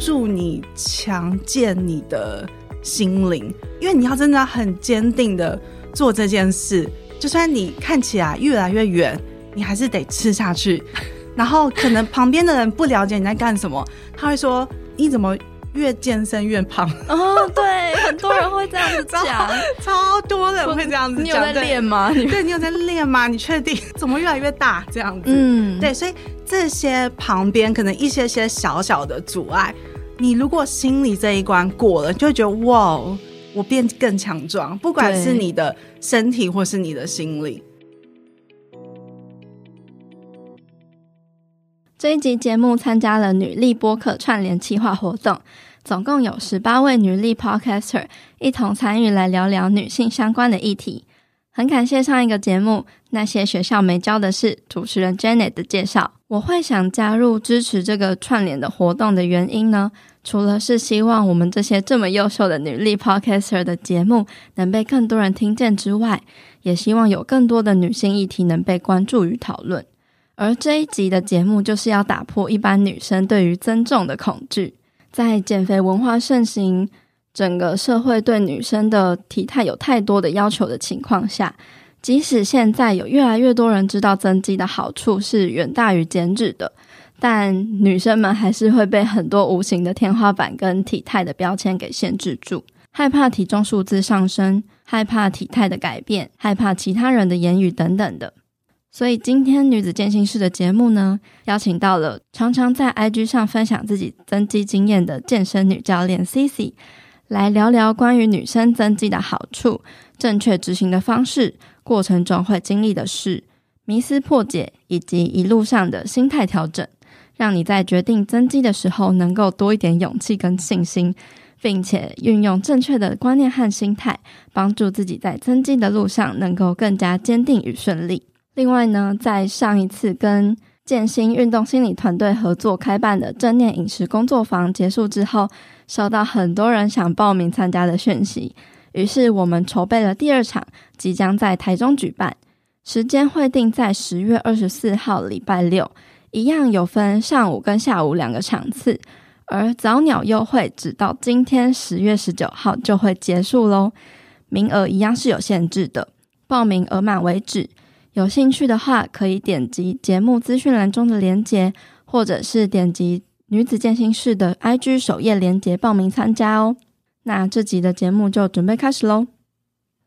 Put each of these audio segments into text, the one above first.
助你强健你的心灵，因为你要真的很坚定的做这件事，就算你看起来越来越远，你还是得吃下去。然后可能旁边的人不了解你在干什么，他会说：“你怎么越健身越胖？”哦，对，很多人会这样子讲，超多人会这样子讲。你有在练吗？对，对，你有在练吗？你确定？怎么越来越大？这样子，嗯，对，所以这些旁边可能一些些小小的阻碍，你如果心里这一关过了，就会觉得哇，我变更强壮，不管是你的身体或是你的心理。这一集节目参加了女力播客串联企划活动，总共有十八位女力 Podcaster 一同参与来聊聊女性相关的议题。很感谢上一个节目那些学校没教的事主持人 Janet 的介绍。我会想加入支持这个串联的活动的原因呢，除了是希望我们这些这么优秀的女力 Podcaster 的节目能被更多人听见之外，也希望有更多的女性议题能被关注与讨论。而这一集的节目就是要打破一般女生对于增重的恐惧。在减肥文化盛行，整个社会对女生的体态有太多的要求的情况下，即使现在有越来越多人知道增肌的好处是远大于减脂的，但女生们还是会被很多无形的天花板跟体态的标签给限制住，害怕体重数字上升，害怕体态的改变，害怕其他人的言语等等的。所以今天女子健心室的节目呢，邀请到了常常在 IG 上分享自己增肌经验的健身女教练 Cici，来聊聊关于女生增肌的好处、正确执行的方式、过程中会经历的事、迷思破解以及一路上的心态调整，让你在决定增肌的时候能够多一点勇气跟信心，并且运用正确的观念和心态，帮助自己在增肌的路上能够更加坚定与顺利。另外呢，在上一次跟健心运动心理团队合作开办的正念饮食工作坊结束之后，收到很多人想报名参加的讯息，于是我们筹备了第二场，即将在台中举办，时间会定在十月二十四号礼拜六，一样有分上午跟下午两个场次，而早鸟优惠直到今天十月十九号就会结束喽，名额一样是有限制的，报名额满为止。有兴趣的话，可以点击节目资讯栏中的链接，或者是点击女子健心室的 IG 首页链接报名参加哦。那这集的节目就准备开始喽。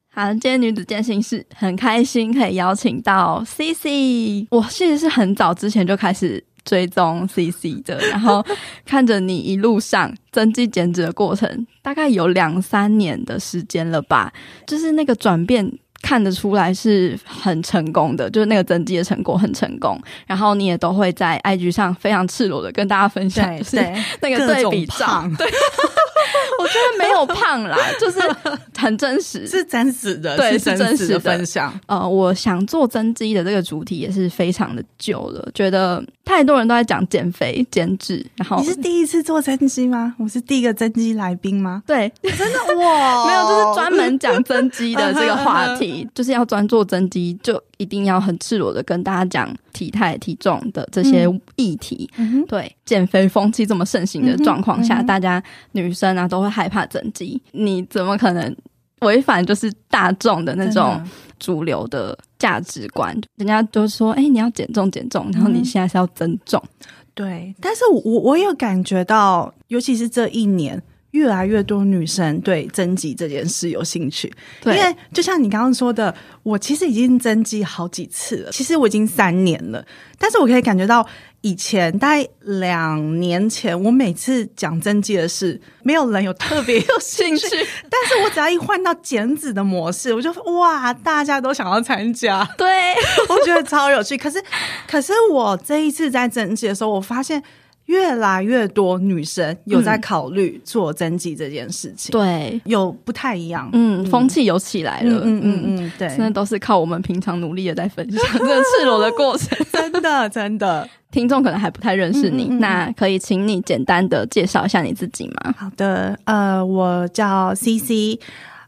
好，今天女子健心室很开心可以邀请到 CC。我其实是很早之前就开始追踪 CC 的，然后看着你一路上增肌减脂的过程，大概有两三年的时间了吧，就是那个转变。看得出来是很成功的，就是那个增肌的成果很成功。然后你也都会在 IG 上非常赤裸的跟大家分享，就是那个对比照。对，我觉得没有胖啦，就是很真实，是真实的，对，是真实的分享。呃，我想做增肌的这个主题也是非常的久了，觉得太多人都在讲减肥减脂。然后你是第一次做增肌吗？我是第一个增肌来宾吗？对，真的哇，没有，就是专门讲增肌的这个话题。就是要专做增肌，就一定要很赤裸的跟大家讲体态、体重的这些议题。嗯、对，减肥风气这么盛行的状况下，大家女生啊都会害怕增肌。你怎么可能违反就是大众的那种主流的价值观？人家都说，哎、欸，你要减重减重，然后你现在是要增重。嗯、对，但是我我有感觉到，尤其是这一年。越来越多女生对增肌这件事有兴趣，因为就像你刚刚说的，我其实已经增肌好几次了，其实我已经三年了，但是我可以感觉到以前大概两年前，我每次讲增肌的事，没有人有特别有兴趣，但是我只要一换到减脂的模式，我就哇，大家都想要参加，对，我觉得超有趣。可是，可是我这一次在增肌的时候，我发现。越来越多女生有在考虑做增肌这件事情，对，有不太一样，嗯，风气有起来了，嗯嗯嗯，对，真的都是靠我们平常努力的在分享 这个赤裸的过程，真的真的，听众可能还不太认识你，那可以请你简单的介绍一下你自己吗？好的，呃，我叫 Cici，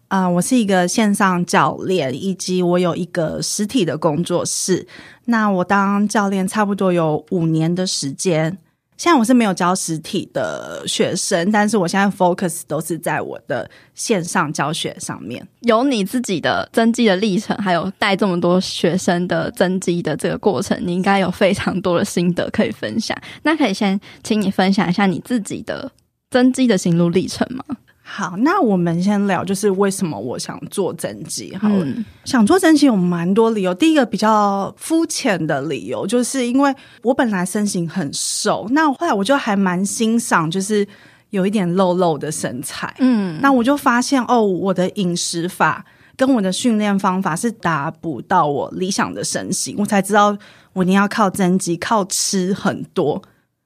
呃，我是一个线上教练，以及我有一个实体的工作室。那我当教练差不多有五年的时间。现在我是没有教实体的学生，但是我现在 focus 都是在我的线上教学上面。有你自己的增肌的历程，还有带这么多学生的增肌的这个过程，你应该有非常多的心得可以分享。那可以先请你分享一下你自己的增肌的心路历程吗？好，那我们先聊，就是为什么我想做增肌。好，嗯、想做增肌有蛮多理由。第一个比较肤浅的理由，就是因为我本来身形很瘦，那后来我就还蛮欣赏，就是有一点肉肉的身材。嗯，那我就发现哦，我的饮食法跟我的训练方法是达不到我理想的身形，我才知道我一定要靠增肌，靠吃很多，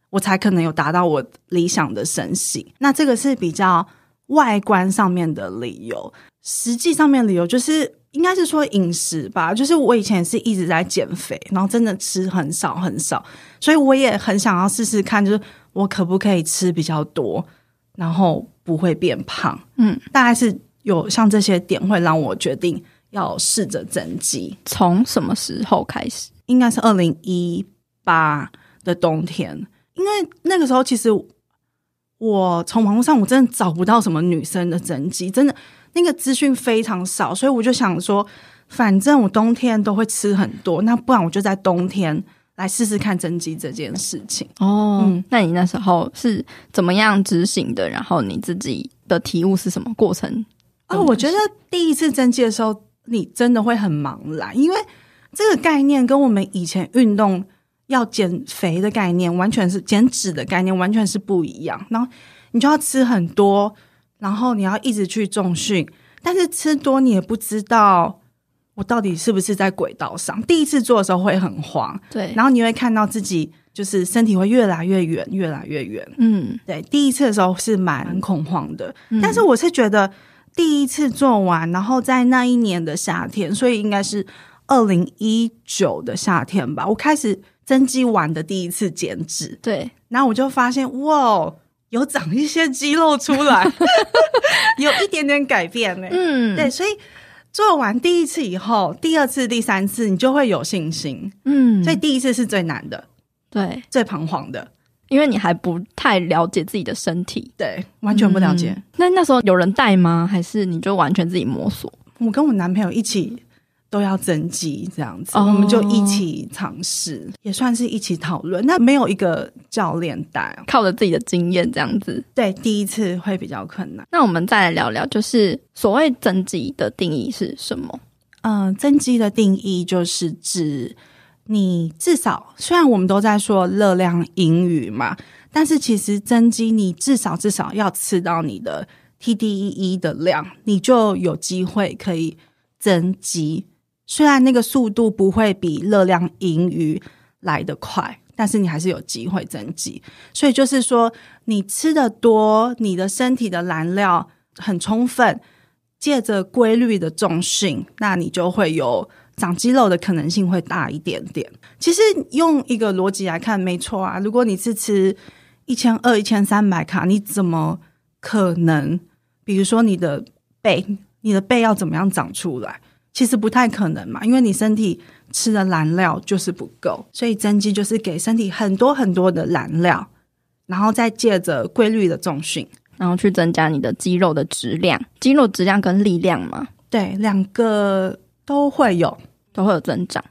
我才可能有达到我理想的身形。那这个是比较。外观上面的理由，实际上面的理由就是应该是说饮食吧。就是我以前是一直在减肥，然后真的吃很少很少，所以我也很想要试试看，就是我可不可以吃比较多，然后不会变胖。嗯，大概是有像这些点会让我决定要试着增肌。从什么时候开始？应该是二零一八的冬天，因为那个时候其实。我从网络上我真的找不到什么女生的增肌，真的那个资讯非常少，所以我就想说，反正我冬天都会吃很多，那不然我就在冬天来试试看增肌这件事情。哦，嗯，那你那时候是怎么样执行的？然后你自己的体悟是什么过程？哦，我觉得第一次增肌的时候，你真的会很茫然，因为这个概念跟我们以前运动。要减肥的概念完全是减脂的概念，完全是不一样。然后你就要吃很多，然后你要一直去重训，但是吃多你也不知道我到底是不是在轨道上。第一次做的时候会很慌，对，然后你会看到自己就是身体会越来越远，越来越远。嗯，对，第一次的时候是蛮恐慌的，嗯，但是我是觉得第一次做完，然后在那一年的夏天，所以应该是二零一九的夏天吧，我开始。增肌完的第一次减脂，对，然后我就发现哇，有长一些肌肉出来，有一点点改变呢。嗯，对，所以做完第一次以后，第二次、第三次你就会有信心。嗯，所以第一次是最难的，对，最彷徨的，因为你还不太了解自己的身体，对，完全不了解。嗯，那那时候有人带吗？还是你就完全自己摸索？我跟我男朋友一起。都要增肌这样子，oh. 我们就一起尝试，也算是一起讨论。那没有一个教练带，靠着自己的经验这样子。对，第一次会比较困难。那我们再来聊聊，就是所谓增肌的定义是什么？嗯、呃，增肌的定义就是指你至少，虽然我们都在说热量盈余嘛，但是其实增肌你至少至少要吃到你的 TDEE 的量，你就有机会可以增肌。虽然那个速度不会比热量盈余来得快，但是你还是有机会增肌。所以就是说，你吃的多，你的身体的燃料很充分，借着规律的重训，那你就会有长肌肉的可能性会大一点点。其实用一个逻辑来看，没错啊。如果你是吃一千二、一千三百卡，你怎么可能？比如说你的背，你的背要怎么样长出来？其实不太可能嘛，因为你身体吃的燃料就是不够，所以增肌就是给身体很多很多的燃料，然后再借着规律的重训，然后去增加你的肌肉的质量。肌肉质量跟力量嘛，对，两个都会有，都会有增长。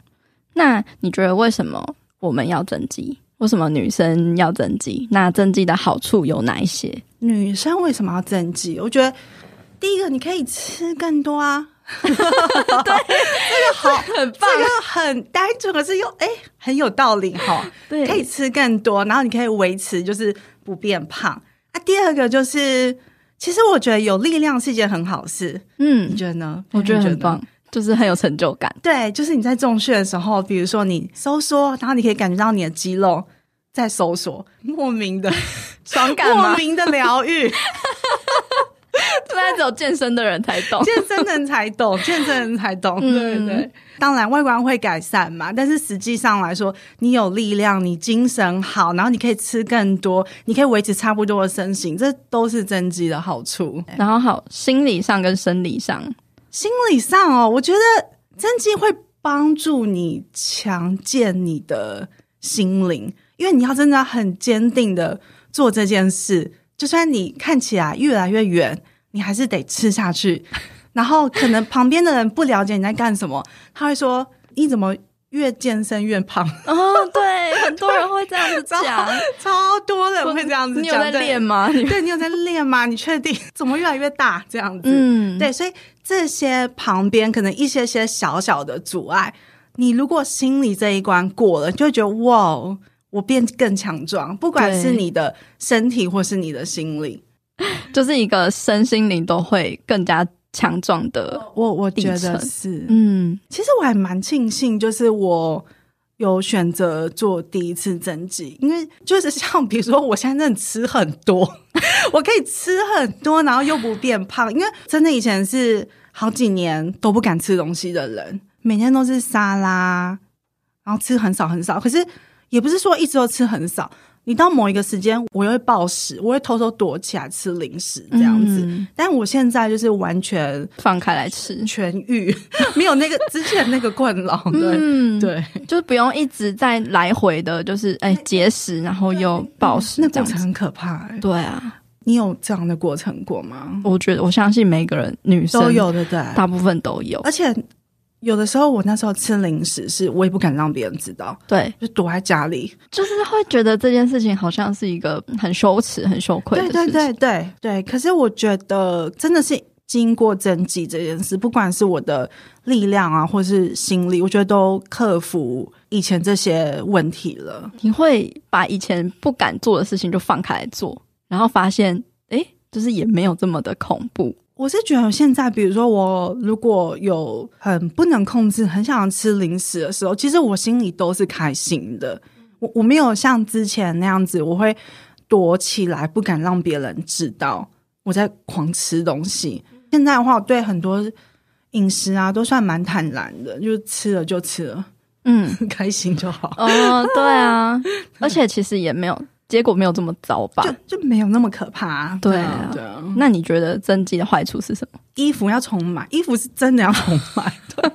那你觉得为什么我们要增肌？为什么女生要增肌？那增肌的好处有哪一些？女生为什么要增肌？我觉得第一个，你可以吃更多啊。对，这个好，很棒，这个很单纯，可是又哎很有道理哈。对，可以吃更多，然后你可以维持就是不变胖。啊，第二个就是，其实我觉得有力量是一件很好事。嗯，你觉得呢？我觉得很棒，就是很有成就感。对，就是你在重训的时候，比如说你收缩，然后你可以感觉到你的肌肉在收缩，莫名的爽感，莫名的疗愈。现在只有健身的人才懂，健身的人才懂，健身人才懂。对对对，当然外观会改善嘛，但是实际上来说，你有力量，你精神好，然后你可以吃更多，你可以维持差不多的身形，这都是增肌的好处。然后好，心理上跟生理上，心理上哦，我觉得增肌会帮助你强健你的心灵。因为你要真的很坚定的做这件事，就算你看起来越来越远，你还是得吃下去。然后可能旁边的人不了解你在干什么，他会说：“你怎么越健身越胖？”哦，对，很多人会这样子讲，超多人会这样子讲。你有在练吗？对，对，你有在练吗？你确定？怎么越来越大？这样子，嗯，对，所以这些旁边可能一些些小小的阻碍，你如果心里这一关过了，就会觉得哇，我变更强壮，不管是你的身体或是你的心理，就是一个身心灵都会更加。强壮的，我我觉得是，嗯，其实我还蛮庆幸，就是我有选择做第一次增肌，因为就是像比如说，我现在真的吃很多，我可以吃很多，然后又不变胖，因为真的以前是好几年都不敢吃东西的人，每天都是沙拉，然后吃很少很少，可是也不是说一直都吃很少。你到某一个时间，我又会暴食，我会偷偷躲起来吃零食这样子。嗯、但我现在就是完全放开来吃，痊愈，没有那个之前那个困扰。对、嗯、对，就是不用一直在来回的，就是哎节食，然后又暴食，那过程很可怕、欸。对啊，你有这样的过程过吗？我觉得我相信每个人女生都有的，对，大部分都有，而且。有的时候，我那时候吃零食，是我也不敢让别人知道，对，就躲在家里，就是会觉得这件事情好像是一个很羞耻、很羞愧的事情。对对对对对。可是我觉得，真的是经过增肌这件事，不管是我的力量啊，或是心理，我觉得都克服以前这些问题了。你会把以前不敢做的事情就放开来做，然后发现，哎，就是也没有这么的恐怖。我是觉得现在，比如说我如果有很不能控制、很想吃零食的时候，其实我心里都是开心的。我我没有像之前那样子，我会躲起来，不敢让别人知道我在狂吃东西。现在的话，我对很多饮食啊都算蛮坦然的，就是吃了就吃了，嗯，开心就好。哦，对啊，而且其实也没有。结果没有这么糟吧？就就没有那么可怕啊。对啊，对啊。那你觉得增肌的坏处是什么？衣服要重买，衣服是真的要重买。对，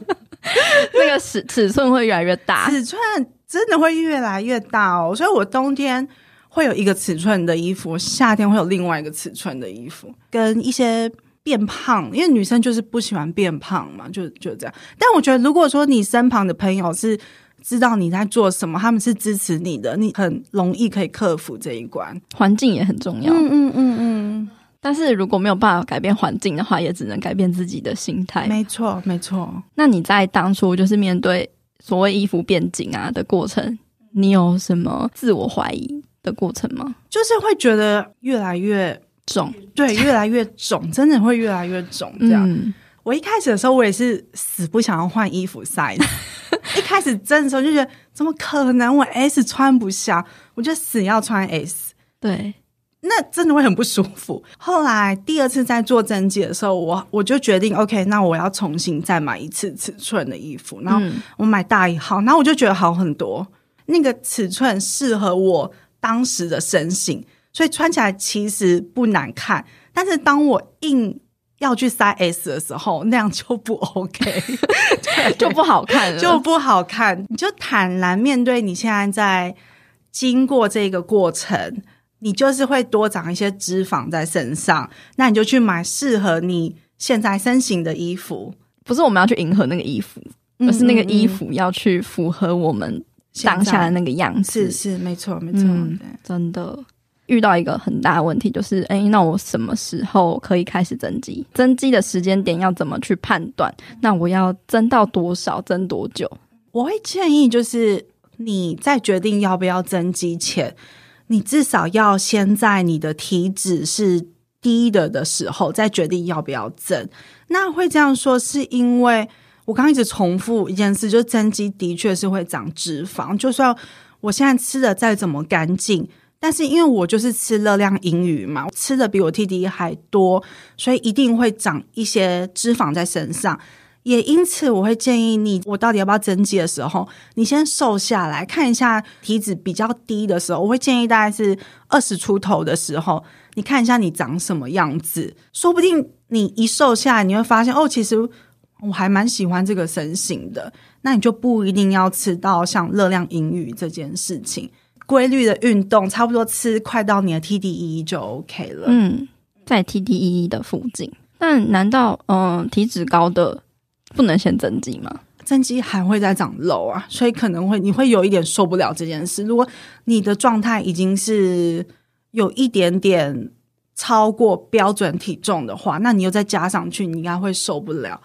那个尺尺寸会越来越大，尺寸真的会越来越大哦。所以我冬天会有一个尺寸的衣服，夏天会有另外一个尺寸的衣服。跟一些变胖，因为女生就是不喜欢变胖嘛，就就这样。但我觉得，如果说你身旁的朋友是。知道你在做什么，他们是支持你的，你很容易可以克服这一关。环境也很重要，嗯嗯嗯嗯。但是如果没有办法改变环境的话，也只能改变自己的心态。没错，没错。那你在当初就是面对所谓衣服变紧啊的过程，你有什么自我怀疑的过程吗？就是会觉得越来越肿，对，越来越肿，真的会越来越肿。这样，嗯，我一开始的时候，我也是死不想要换衣服 size。一开始真的时候就觉得怎么可能？我 S 穿不下，我就死要穿 S。对，那真的会很不舒服。后来第二次在做增肌的时候，我我就决定 OK，那我要重新再买一次尺寸的衣服。然后我买大一号，然后我就觉得好很多。那个尺寸适合我当时的身形，所以穿起来其实不难看。但是当我硬要去塞 S 的时候，那样就不 OK，就不好看了，就不好看。你就坦然面对你现在在经过这个过程，你就是会多长一些脂肪在身上，那你就去买适合你现在身形的衣服。不是我们要去迎合那个衣服，而是那个衣服要去符合我们当下的那个样子。是是，没错没错，嗯，真的。遇到一个很大的问题，就是哎，那我什么时候可以开始增肌？增肌的时间点要怎么去判断？那我要增到多少？增多久？我会建议，就是你在决定要不要增肌前，你至少要先在你的体脂是低的的时候，再决定要不要增。那会这样说，是因为我刚刚一直重复一件事，就是增肌的确是会长脂肪，就算我现在吃的再怎么干净。但是因为我就是吃热量盈余嘛，吃的比我 TDE 还多，所以一定会长一些脂肪在身上。也因此，我会建议你，我到底要不要增肌的时候，你先瘦下来，看一下体脂比较低的时候，我会建议大概是二十出头的时候，你看一下你长什么样子，说不定你一瘦下来，你会发现哦，其实我还蛮喜欢这个身形的，那你就不一定要吃到像热量盈余这件事情。规律的运动，差不多吃快到你的 TDEE 就 OK 了。嗯，在 TDEE 的附近。但难道嗯、呃、体脂高的不能先增肌吗？增肌还会再长肉啊，所以可能会你会有一点受不了这件事。如果你的状态已经是有一点点超过标准体重的话，那你又再加上去，你应该会受不了。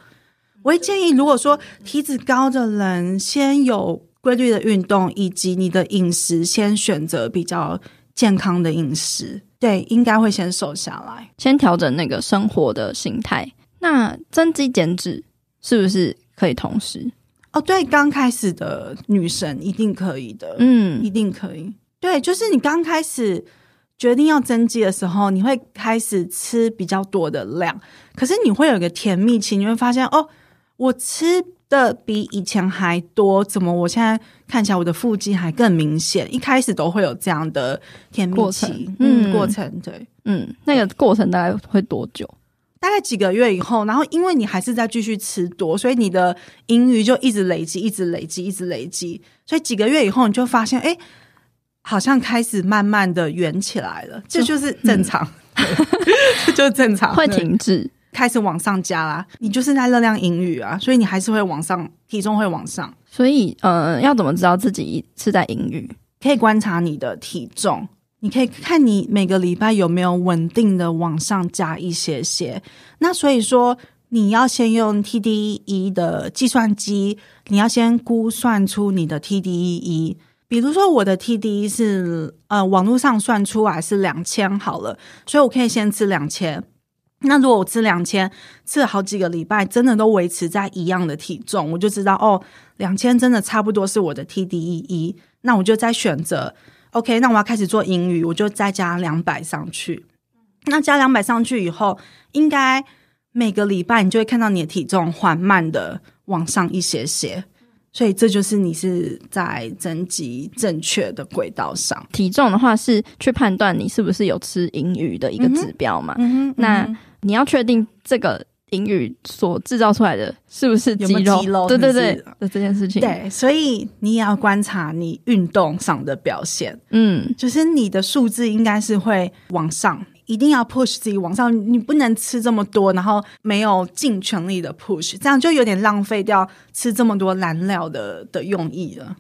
我会建议，如果说体脂高的人，先有规律的运动，以及你的饮食，先选择比较健康的饮食。对，应该会先瘦下来，先调整那个生活的形态。那增肌减脂是不是可以同时？哦，对，刚开始的女生一定可以的，嗯，一定可以。对，就是你刚开始决定要增肌的时候，你会开始吃比较多的量，可是你会有一个甜蜜期，你会发现哦，我吃的比以前还多，怎么我现在看起来我的腹肌还更明显？一开始都会有这样的甜蜜期，过程嗯，过程对，嗯，那个过程大概会多久？大概几个月以后，然后因为你还是在继续吃多，所以你的盈余就一直累积，一直累积，一直累积。所以几个月以后，你就发现，哎，好像开始慢慢的圆起来了，这就，是正常，嗯、就是正常。会停滞，开始往上加啦。你就是在热量盈余啊，所以你还是会往上，体重会往上。所以，呃，要怎么知道自己是在盈余？可以观察你的体重。你可以看你每个礼拜有没有稳定的往上加一些些，那所以说你要先用 TDEE 的计算机，你要先估算出你的 TDEE。比如说我的 TDEE 是呃网络上算出来是两千好了，所以我可以先吃两千。那如果我吃两千，吃了好几个礼拜，真的都维持在一样的体重，我就知道哦，两千真的差不多是我的 TDEE。那我就再选择。OK，那我要开始做英语，我就再加两百上去。那加两百上去以后，应该每个礼拜你就会看到你的体重缓慢的往上一些些。所以这就是你是在增肌正确的轨道上。体重的话是去判断你是不是有吃盈余的一个指标嘛？那你要确定这个。盈余所制造出来的是不是肌肉？对对对，的这件事情。对，所以你也要观察你运动上的表现。嗯，就是你的数字应该是会往上，一定要 push 自己往上。你不能吃这么多，然后没有尽全力的 push，这样就有点浪费掉吃这么多燃料的的用意了。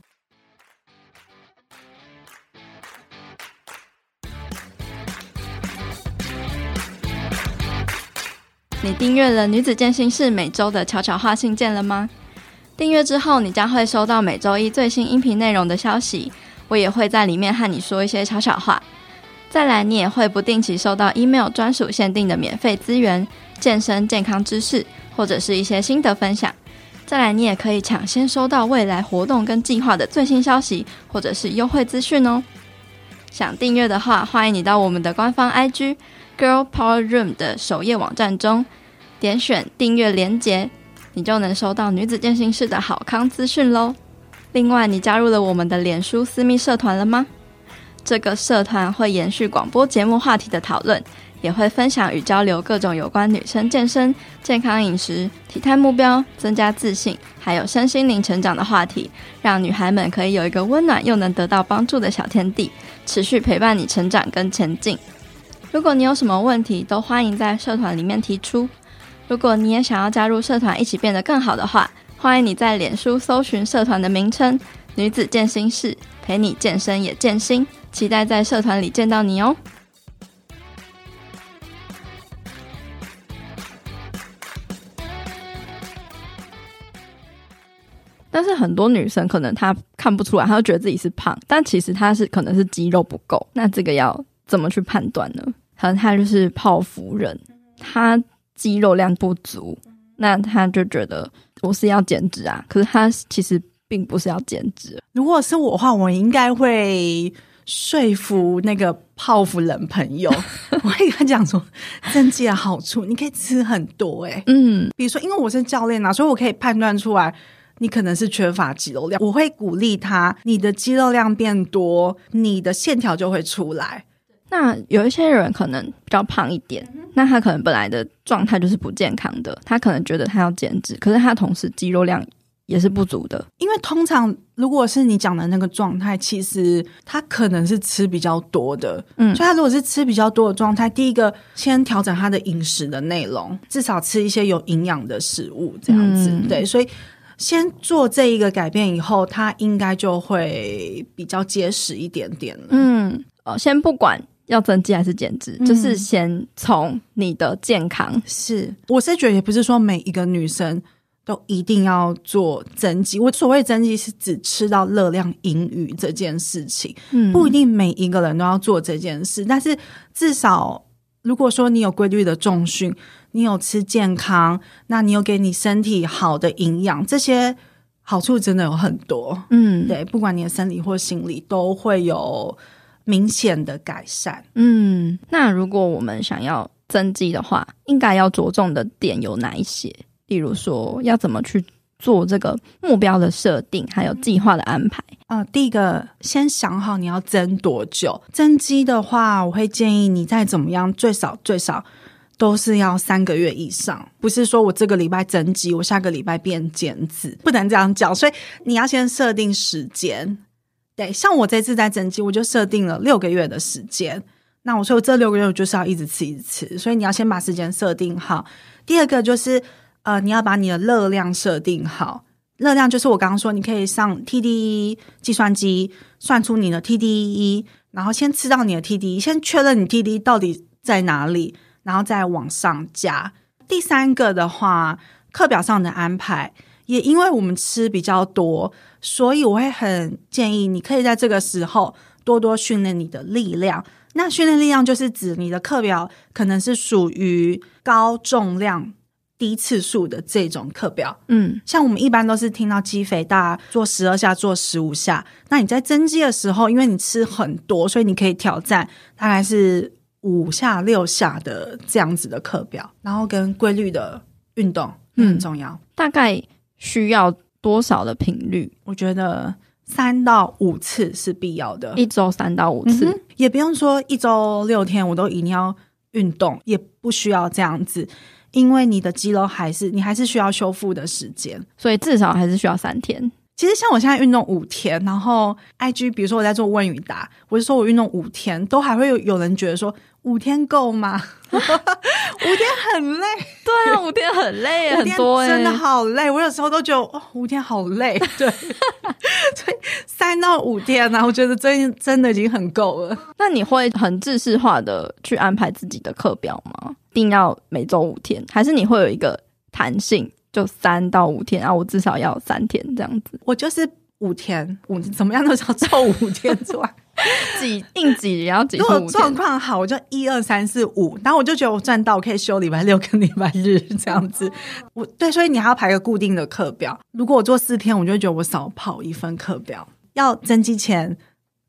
你订阅了女子健心室每周的悄悄话信件了吗？订阅之后，你将会收到每周一最新音频内容的消息。我也会在里面和你说一些悄悄话。再来，你也会不定期收到 email 专属限定的免费资源、健身健康知识，或者是一些心得分享。再来，你也可以抢先收到未来活动跟计划的最新消息，或者是优惠资讯哦。想订阅的话，欢迎你到我们的官方 IG。Girl Power Room 的首页网站中，点选订阅连结，你就能收到女子健身室的好康资讯喽。另外，你加入了我们的脸书私密社团了吗？这个社团会延续广播节目话题的讨论，也会分享与交流各种有关女生健身、健康饮食、体态目标、增加自信，还有身心灵成长的话题，让女孩们可以有一个温暖又能得到帮助的小天地，持续陪伴你成长跟前进。如果你有什么问题，都欢迎在社团里面提出。如果你也想要加入社团，一起变得更好的话，欢迎你在脸书搜寻社团的名称“女子健心室”，陪你健身也健心。期待在社团里见到你哦。但是很多女生可能她看不出来，她就觉得自己是胖，但其实她是可能是肌肉不够。那这个要。怎么去判断呢？可能她就是泡芙人，她肌肉量不足，那她就觉得我是要减脂啊。可是她其实并不是要减脂。如果是我的话，我应该会说服那个泡芙人朋友，我会跟他讲说增肌的好处，你可以吃很多诶、欸。嗯，比如说，因为我是教练啊，所以我可以判断出来你可能是缺乏肌肉量。我会鼓励他，你的肌肉量变多，你的线条就会出来。那有一些人可能比较胖一点，那他可能本来的状态就是不健康的，他可能觉得他要减脂，可是他同时肌肉量也是不足的。因为通常如果是你讲的那个状态，其实他可能是吃比较多的，嗯，所以他如果是吃比较多的状态，第一个先调整他的饮食的内容，至少吃一些有营养的食物，这样子，嗯、对，所以先做这一个改变以后，他应该就会比较结实一点点了。嗯，哦，先不管。要增肌还是减脂，嗯，就是先从你的健康。是，我是觉得也不是说每一个女生都一定要做增肌。我所谓增肌是指吃到热量盈余这件事情，嗯，不一定每一个人都要做这件事。但是至少，如果说你有规律的重训，你有吃健康，那你有给你身体好的营养，这些好处真的有很多。嗯，对，不管你的生理或心理都会有。明显的改善。嗯，那如果我们想要增肌的话，应该要着重的点有哪一些？例如说，要怎么去做这个目标的设定，还有计划的安排？啊、第一个，先想好你要增多久。增肌的话，我会建议你再怎么样，最少最少都是要三个月以上。不是说我这个礼拜增肌，我下个礼拜变减脂，不能这样讲。所以你要先设定时间。对，像我这次在增肌，我就设定了六个月的时间。那我说我这六个月我就是要一直吃，一直吃，所以你要先把时间设定好。第二个就是，呃，你要把你的热量设定好。热量就是我刚刚说，你可以上 TDE 计算机算出你的 TDE，然后先吃到你的 TDE，先确认你 TDE 到底在哪里，然后再往上加。第三个的话，课表上的安排。也因为我们吃比较多，所以我会很建议你可以在这个时候多多训练你的力量。那训练力量就是指你的课表可能是属于高重量、低次数的这种课表。嗯，像我们一般都是听到肌肥大，做十二下，做十五下。那你在增肌的时候，因为你吃很多，所以你可以挑战大概是五下、六下的这样子的课表，然后跟规律的运动很重要，嗯，大概。需要多少的频率？我觉得三到五次是必要的，一周三到五次，嗯，也不用说一周六天我都一定要运动，也不需要这样子，因为你的肌肉还是你还是需要修复的时间，所以至少还是需要三天。其实像我现在运动五天，然后 IG 比如说我在做问与答，我就说我运动五天，都还会有有人觉得说五天够吗？五天很累，对啊，五天很累，很多真的好累。我有时候都觉得哦，五天好累，对，所以三到五天呢，啊，我觉得真真的已经很够了。那你会很制式化的去安排自己的课表吗？一定要每周五天，还是你会有一个弹性？就三到五天啊，我至少要三天这样子。我就是五天，五怎么样都是要凑五天出来，挤硬挤也要挤。如果状况好，我就一二三四五，然后我就觉得我赚到，我可以休礼拜六跟礼拜日 这样子。我对，所以你还要排个固定的课表。如果我做四天，我就觉得我少跑一份课表。要增肌前，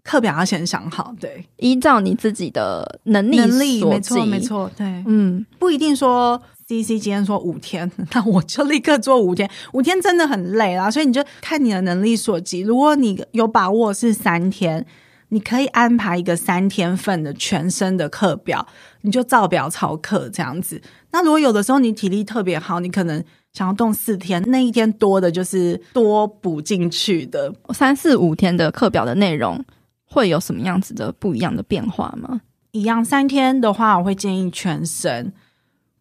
课表要先想好，对，依照你自己的能力能力，没错没错，对，嗯，不一定说。C C 今天说五天，那我就立刻做五天。五天真的很累啦，所以你就看你的能力所及。如果你有把握是三天，你可以安排一个三天份的全身的课表，你就照表操课这样子。那如果有的时候你体力特别好，你可能想要动四天，那一天多的就是多补进去的。三四五天的课表的内容会有什么样子的不一样的变化吗？一样，三天的话，我会建议全身。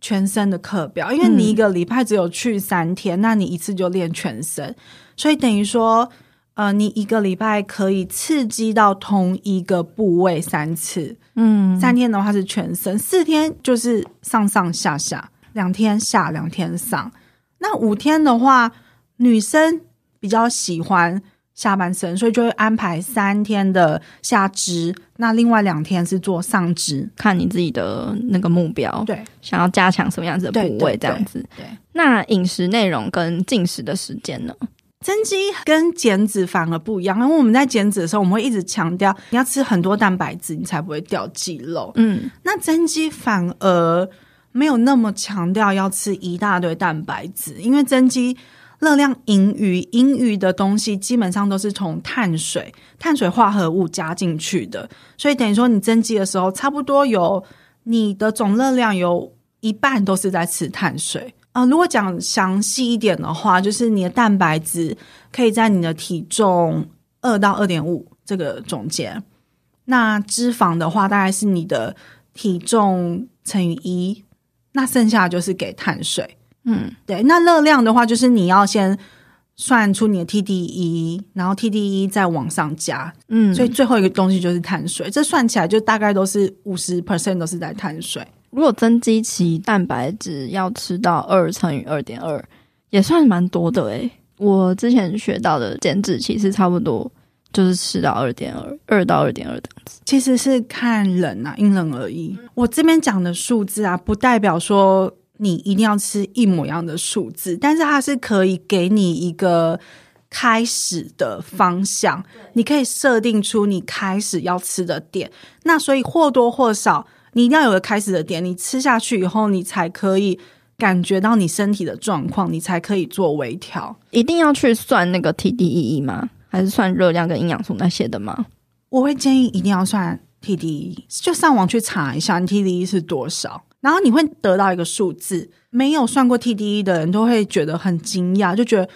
全身的课表，因为你一个礼拜只有去三天，嗯，那你一次就练全身，所以等于说，呃，你一个礼拜可以刺激到同一个部位三次。嗯，三天的话是全身，四天就是上上下下，两天下，两天上。那五天的话，女生比较喜欢。下半身，所以就会安排三天的下肢，那另外两天是做上肢，看你自己的那个目标，对，想要加强什么样子的部位，这样子。对，对，对，那饮食内容跟进食的时间呢？增肌跟减脂反而不一样，因为我们在减脂的时候，我们会一直强调你要吃很多蛋白质，你才不会掉肌肉。嗯，那增肌反而没有那么强调要吃一大堆蛋白质，因为增肌。热量盈余，盈余的东西基本上都是从碳水、碳水化合物加进去的，所以等于说你增肌的时候，差不多有你的总热量有一半都是在吃碳水。啊、如果讲详细一点的话，就是你的蛋白质可以在你的体重二到二点五这个中间，那脂肪的话大概是你的体重乘以一，那剩下就是给碳水。嗯，对，那热量的话就是你要先算出你的 TDE，然后 TDE 再往上加，嗯，所以最后一个东西就是碳水，这算起来就大概都是五十 percent 都是在碳水。如果增肌期蛋白质要吃到二乘以二点二，也算蛮多的诶、欸。我之前学到的减脂其实差不多就是吃到二点二，二到二点二这样子。其实是看人啊，因人而异。我这边讲的数字啊，不代表说你一定要吃一模一样的数字，但是它是可以给你一个开始的方向。你可以设定出你开始要吃的点，那所以或多或少。你一定要有个开始的点，你吃下去以后，你才可以感觉到你身体的状况，你才可以做微调。一定要去算那个 TDEE 吗？还是算热量跟营养素那些的吗？我会建议一定要算 TDEE，就上网去查一下你 TDEE 是多少，然后你会得到一个数字。没有算过 TDEE 的人都会觉得很惊讶，就觉得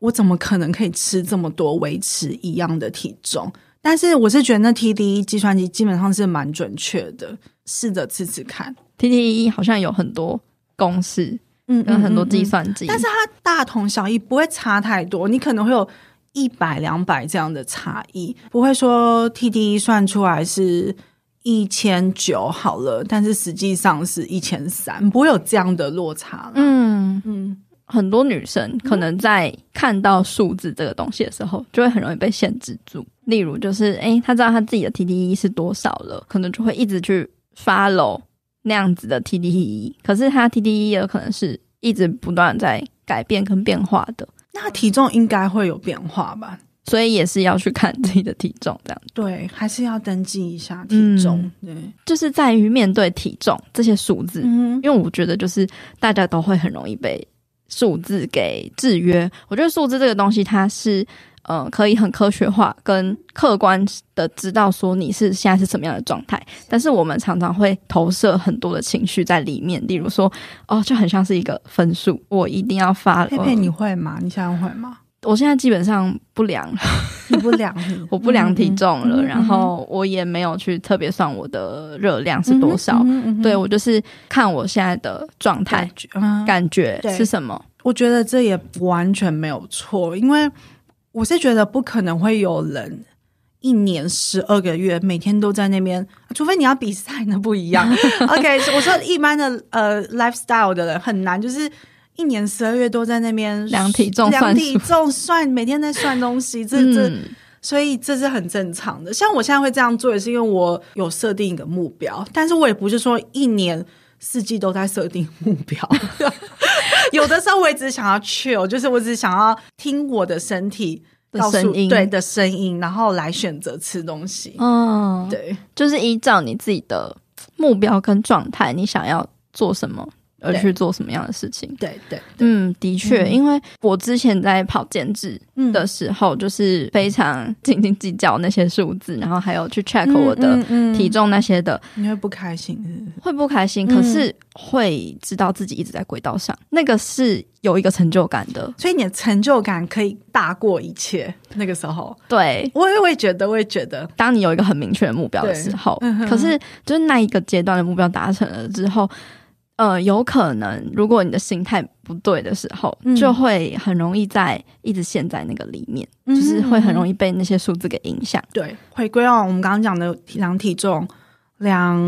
我怎么可能可以吃这么多，维持一样的体重？但是我是觉得那 TDE 计算机基本上是蛮准确的，试着吃吃看。TDE 好像有很多公式，嗯，有很多计算机，但是它大同小异，不会差太多。你可能会有一百、两百这样的差异，不会说 TDE 算出来是一千九好了，但是实际上是一千三，不会有这样的落差。嗯嗯。很多女生可能在看到数字这个东西的时候，就会很容易被限制住。例如，就是诶，她知道她自己的 TDE 是多少了，可能就会一直去 follow 那样子的 TDE。可是她 TDE 有可能是一直不断在改变跟变化的。那体重应该会有变化吧？所以也是要去看自己的体重，这样。对，还是要登记一下体重。嗯、对，就是在于面对体重这些数字，嗯，因为我觉得就是大家都会很容易被。数字给制约，我觉得数字这个东西，它是呃可以很科学化跟客观的知道说你是现在是什么样的状态，但是我们常常会投射很多的情绪在里面，例如说哦，就很像是一个分数，我一定要发。佩佩，你会吗？你现在会吗？我现在基本上不量，你不量，我不量体重了，嗯、然后我也没有去特别算我的热量是多少。嗯嗯嗯、对，我就是看我现在的状态，感觉是什么。我觉得这也完全没有错，因为我是觉得不可能会有人一年十二个月每天都在那边，除非你要比赛，那不一样。OK，我说一般的呃 lifestyle 的人很难，就是。一年十二月都在那边量体重，量体重算，每天在算东西，这这，所以这是很正常的。像我现在会这样做，也是因为我有设定一个目标，但是我也不是说一年四季都在设定目标。有的时候我也只想要 chill，就是我只想要听我的身体的声音，对的声音，然后来选择吃东西。嗯，对，就是依照你自己的目标跟状态，你想要做什么。而去做什么样的事情？对对，对，嗯，的确，嗯，因为我之前在跑减脂的时候，就是非常斤斤计较那些数字，然后还有去 check 我的体重那些的，你会不开心是不是？会不开心，可是会知道自己一直在轨道上，那个是有一个成就感的，所以你的成就感可以大过一切。那个时候，对，我也会觉得，我也觉得，当你有一个很明确的目标的时候，可是就是那一个阶段的目标达成了之后。呃，有可能，如果你的心态不对的时候，嗯、就会很容易在一直陷在那个里面，嗯、就是会很容易被那些数字给影响。对，回归到我们刚刚讲的量体重、量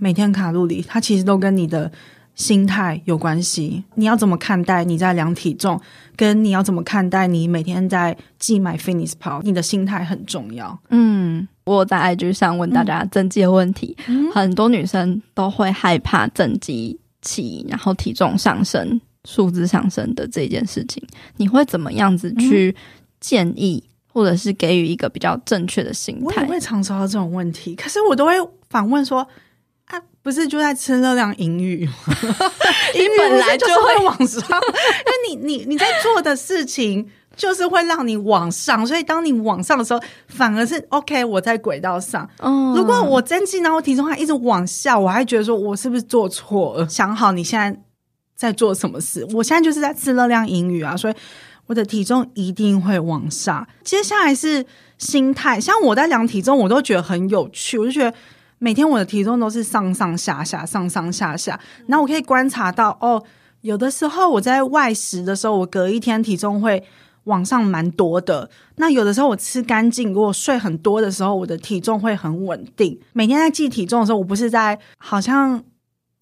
每天卡路里，它其实都跟你的心态有关系。你要怎么看待你在量体重，跟你要怎么看待你每天在记 MyFitnessPal，你的心态很重要。嗯，我在 IG 上问大家增肌的问题，嗯、很多女生都会害怕增肌。起，然后体重上升、数字上升的这件事情，你会怎么样子去建议，嗯、或者是给予一个比较正确的心态？我也会常收到这种问题，可是我都会反问说：“啊，不是就在吃热量盈余吗？你本来就会往上，因为你你你在做的事情。”就是会让你往上，所以当你往上的时候，反而是 OK。我在轨道上。嗯，如果我增肌，然后体重还一直往下，我还觉得说我是不是做错了？想好你现在在做什么事。我现在就是在吃热量盈余啊，所以我的体重一定会往上。接下来是心态，像我在量体重，我都觉得很有趣，我就觉得每天我的体重都是上上下下，上上下下，然后我可以观察到哦。有的时候我在外食的时候，我隔一天体重会往上蛮多的。那有的时候我吃干净，如果睡很多的时候，我的体重会很稳定。每天在记体重的时候，我不是在好像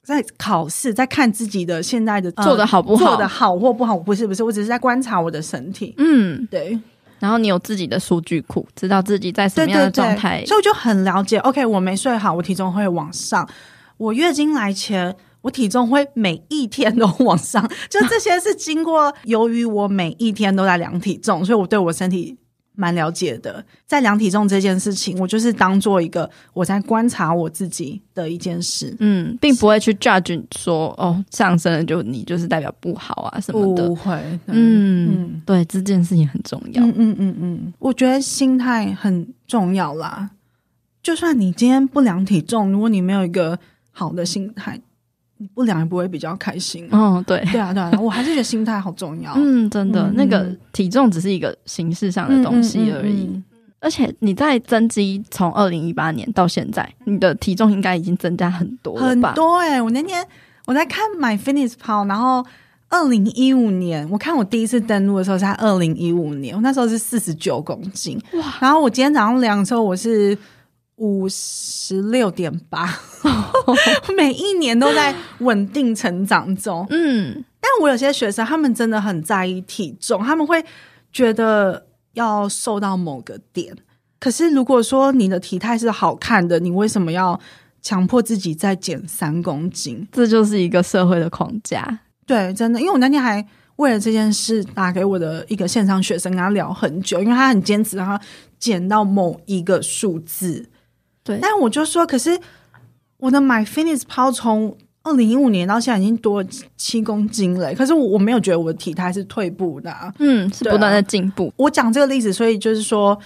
在考试，在看自己的现在的做的好不好，做的好或不好，我不是不是，我只是在观察我的身体。嗯，对。然后你有自己的数据库，知道自己在什么样的状态，所以我就很了解。OK，我没睡好，我体重会往上。我月经来前。我体重会每一天都往上，就这些是经过，由于我每一天都在量体重，所以我对我身体蛮了解的。在量体重这件事情，我就是当做一个我在观察我自己的一件事，嗯，并不会去 judge 说哦，上升了就你就是代表不好啊什么的，不会，嗯嗯，对，这件事情很重要，嗯嗯嗯嗯，我觉得心态很重要啦。就算你今天不量体重，如果你没有一个好的心态。你不量也不会比较开心。哦，对，对啊，对啊，我还是觉得心态好重要。嗯，真的，嗯、那个体重只是一个形式上的东西而已。嗯嗯嗯嗯、而且你在增肌，从二零一八年到现在，你的体重应该已经增加很多了吧？很多哎、欸！我那天我在看 MyFitnessPal，然后二零一五年，我看我第一次登录的时候是在二零一五年，我那时候是四十九公斤哇。然后我今天早上量的时候，我是。五十六点八，每一年都在稳定成长中。嗯，但我有些学生，他们真的很在意体重，他们会觉得要瘦到某个点。可是如果说你的体态是好看的，你为什么要强迫自己再减三公斤？这就是一个社会的框架。对，真的，因为我那天还为了这件事打给我的一个线上学生，跟他聊很久，因为他很坚持让他减到某一个数字。对，但我就说，可是我的 MyFitnessPal 从二零一五年到现在已经多了七公斤了，可是我我没有觉得我的体态是退步的，啊，嗯，是不断的进步。我讲这个例子，所以就是说，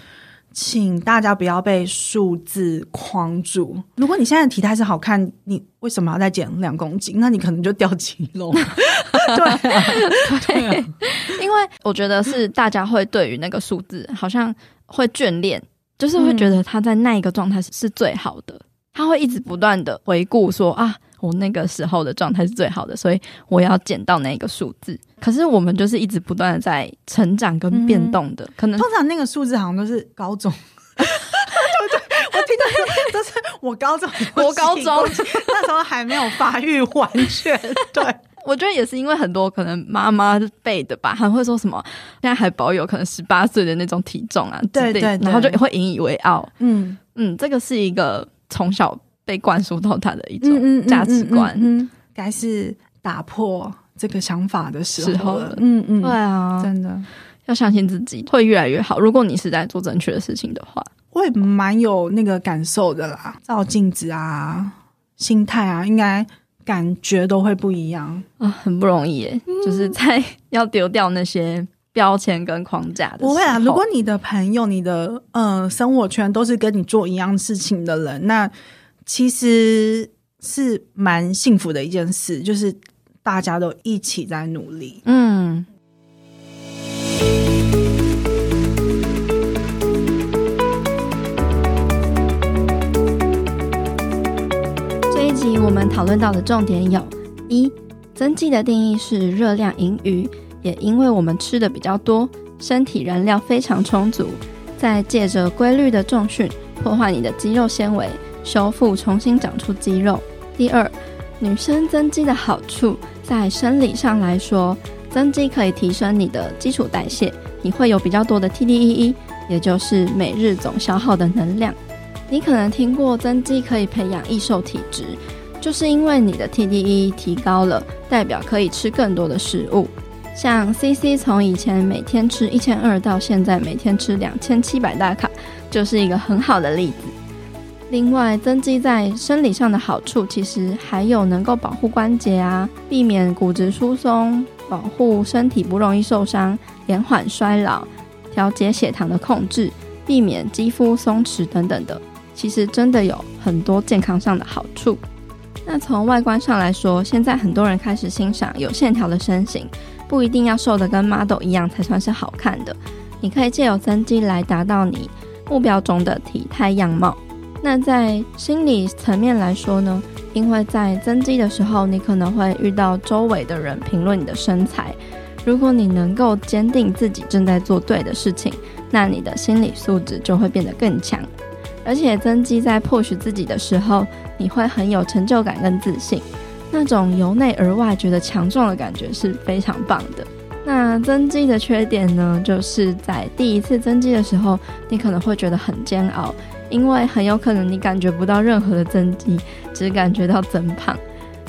请大家不要被数字框住。如果你现在的体态是好看，你为什么要再减两公斤？那你可能就掉肌肉。对，对，啊，因为我觉得是大家会对于那个数字好像会眷恋。就是会觉得他在那一个状态是是最好的，嗯、他会一直不断的回顾说啊，我那个时候的状态是最好的，所以我要减到那个数字。可是我们就是一直不断的在成长跟变动的，嗯、可能通常那个数字好像都是高中，对不对？我听到都是我高中，我高中那时候还没有发育完全，对。我觉得也是因为很多可能妈妈辈的吧，还会说什么现在还保有可能十八岁的那种体重啊，对对，对，然后就会引以为傲。嗯嗯，这个是一个从小被灌输到他的一种价值观，该是打破这个想法的时候了。时候了。嗯嗯，对啊，真的。要相信自己会越来越好。如果你是在做正确的事情的话，我也蛮有那个感受的啦。照镜子啊，心态啊，应该。感觉都会不一样。啊，很不容易耶，嗯、就是在 要丢掉那些标签跟框架的时候。不会啊，如果你的朋友、你的呃生活圈都是跟你做一样事情的人，那其实是蛮幸福的一件事，就是大家都一起在努力。嗯。这一集我们讨论到的重点有：一、增肌的定义是热量盈余，也因为我们吃的比较多，身体燃料非常充足，再借着规律的重训破坏你的肌肉纤维，修复重新长出肌肉。第二，女生增肌的好处，在生理上来说，增肌可以提升你的基础代谢，你会有比较多的 TDEE，也就是每日总消耗的能量。你可能听过增肌可以培养易瘦体质。就是因为你的 TDE 提高了，代表可以吃更多的食物。像 CC 从以前每天吃一千二到现在每天吃两千七百大卡，就是一个很好的例子。另外，增肌在生理上的好处，其实还有能够保护关节啊，避免骨质疏松，保护身体不容易受伤，延缓衰老，调节血糖的控制，避免肌肤松弛等等的。其实真的有很多健康上的好处。那从外观上来说，现在很多人开始欣赏有线条的身形，不一定要瘦得跟 model 一样才算是好看的。你可以借由增肌来达到你目标中的体态样貌。那在心理层面来说呢？因为在增肌的时候，你可能会遇到周围的人评论你的身材。如果你能够坚定自己正在做对的事情，那你的心理素质就会变得更强。而且增肌在 push 自己的时候，你会很有成就感跟自信，那种由内而外觉得强壮的感觉是非常棒的。那增肌的缺点呢，就是在第一次增肌的时候，你可能会觉得很煎熬，因为很有可能你感觉不到任何的增肌，只感觉到增胖。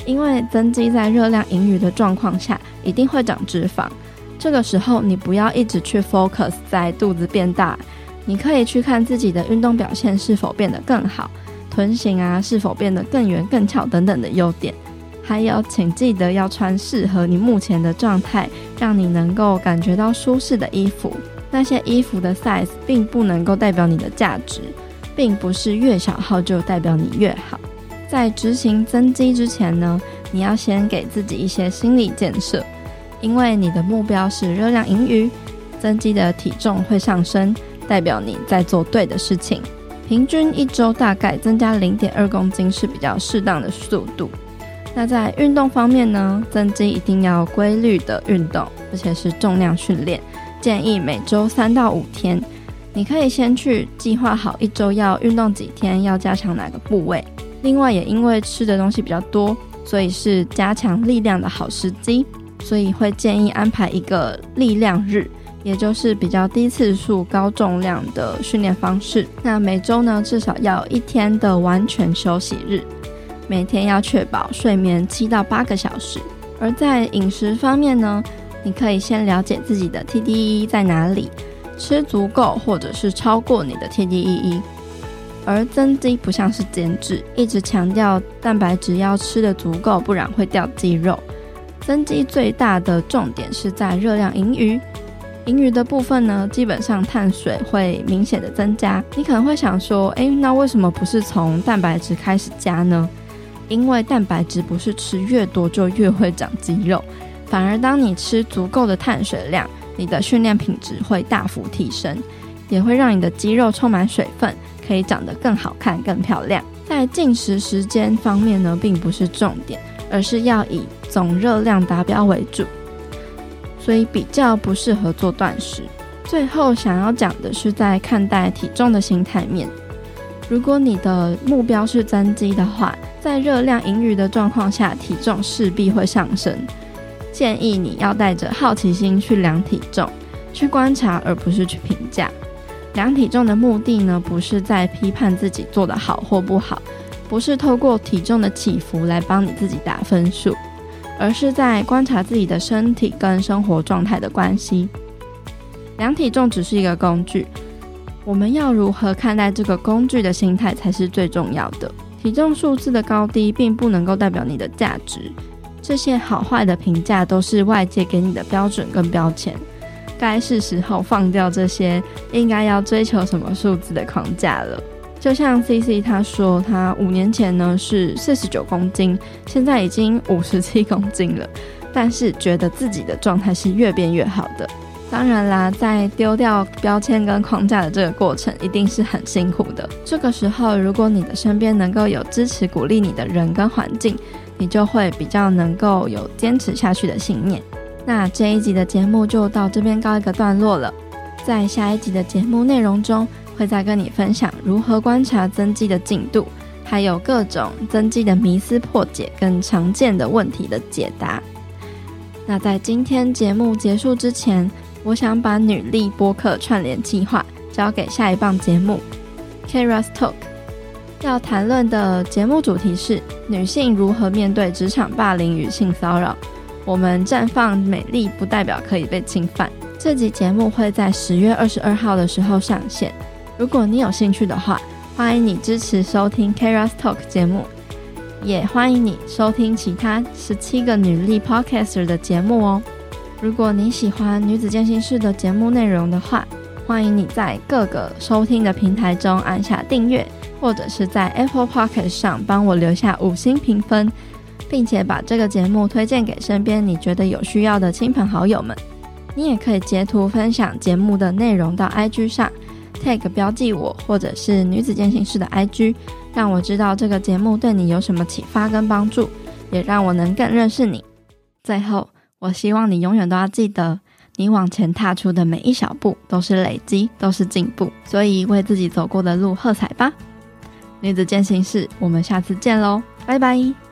因为增肌在热量盈余的状况下，一定会长脂肪。这个时候，你不要一直去 focus 在肚子变大，你可以去看自己的运动表现是否变得更好，臀型啊是否变得更圆更翘等等的优点。还有，请记得要穿适合你目前的状态，让你能够感觉到舒适的衣服。那些衣服的 size 并不能够代表你的价值，并不是越小号就代表你越好。在执行增肌之前呢，你要先给自己一些心理建设，因为你的目标是热量盈余，增肌的体重会上升，代表你在做对的事情。平均一周大概增加零点二公斤是比较适当的速度。那在运动方面呢，增肌一定要规律的运动，而且是重量训练，建议每周三到五天。你可以先去计划好一周要运动几天，要加强哪个部位。另外，也因为吃的东西比较多，所以是加强力量的好时机，所以会建议安排一个力量日，也就是比较低次数、高重量的训练方式。那每周呢，至少要一天的完全休息日。每天要确保睡眠七到八个小时，而在饮食方面呢，你可以先了解自己的 TDE 在哪里，吃足够或者是超过你的 TDEE。而增肌不像是减脂，一直强调蛋白质要吃得足够，不然会掉肌肉。增肌最大的重点是在热量盈余，盈余的部分呢，基本上碳水会明显的增加。你可能会想说，诶，那为什么不是从蛋白质开始加呢？因为蛋白质不是吃越多就越会长肌肉，反而当你吃足够的碳水量，你的训练品质会大幅提升，也会让你的肌肉充满水分，可以长得更好看、更漂亮。在进食时间方面呢，并不是重点，而是要以总热量达标为主，所以比较不适合做断食。最后想要讲的是，在看待体重的心态面。如果你的目标是增肌的话，在热量盈余的状况下，体重势必会上升。建议你要带着好奇心去量体重，去观察，而不是去评价。量体重的目的呢，不是在批判自己做得好或不好，不是透过体重的起伏来帮你自己打分数，而是在观察自己的身体跟生活状态的关系。量体重只是一个工具。我们要如何看待这个工具的心态才是最重要的。体重数字的高低并不能够代表你的价值，这些好坏的评价都是外界给你的标准跟标签。该是时候放掉这些应该要追求什么数字的框架了。就像 CC 他说，他五年前呢是四十九公斤，现在已经五十七公斤了，但是觉得自己的状态是越变越好的。当然啦，在丢掉标签跟框架的这个过程，一定是很辛苦的。这个时候，如果你的身边能够有支持、鼓励你的人跟环境，你就会比较能够有坚持下去的信念。那这一集的节目就到这边告一个段落了。在下一集的节目内容中，会再跟你分享如何观察增肌的进度，还有各种增肌的迷思破解跟常见的问题的解答。那在今天节目结束之前，我想把女力播客串联计划交给下一棒节目 Keira's Talk，要谈论的节目主题是女性如何面对职场霸凌与性骚扰。我们绽放美丽不代表可以被侵犯。这集节目会在十月二十二号的时候上线。如果你有兴趣的话，欢迎你支持收听 Keira's Talk 节目，也欢迎你收听其他十七个女力 Podcaster 的节目哦。如果你喜欢女子健心室的节目内容的话，欢迎你在各个收听的平台中按下订阅，或者是在 Apple Podcast 上帮我留下五星评分，并且把这个节目推荐给身边你觉得有需要的亲朋好友们。你也可以截图分享节目的内容到 IG 上，tag 标记我或者是女子健心室的 IG，让我知道这个节目对你有什么启发跟帮助，也让我能更认识你。最后，我希望你永远都要记得。你往前踏出的每一小步都是累积，都是进步，所以为自己走过的路喝彩吧！女子健行室，我们下次见喽，拜拜。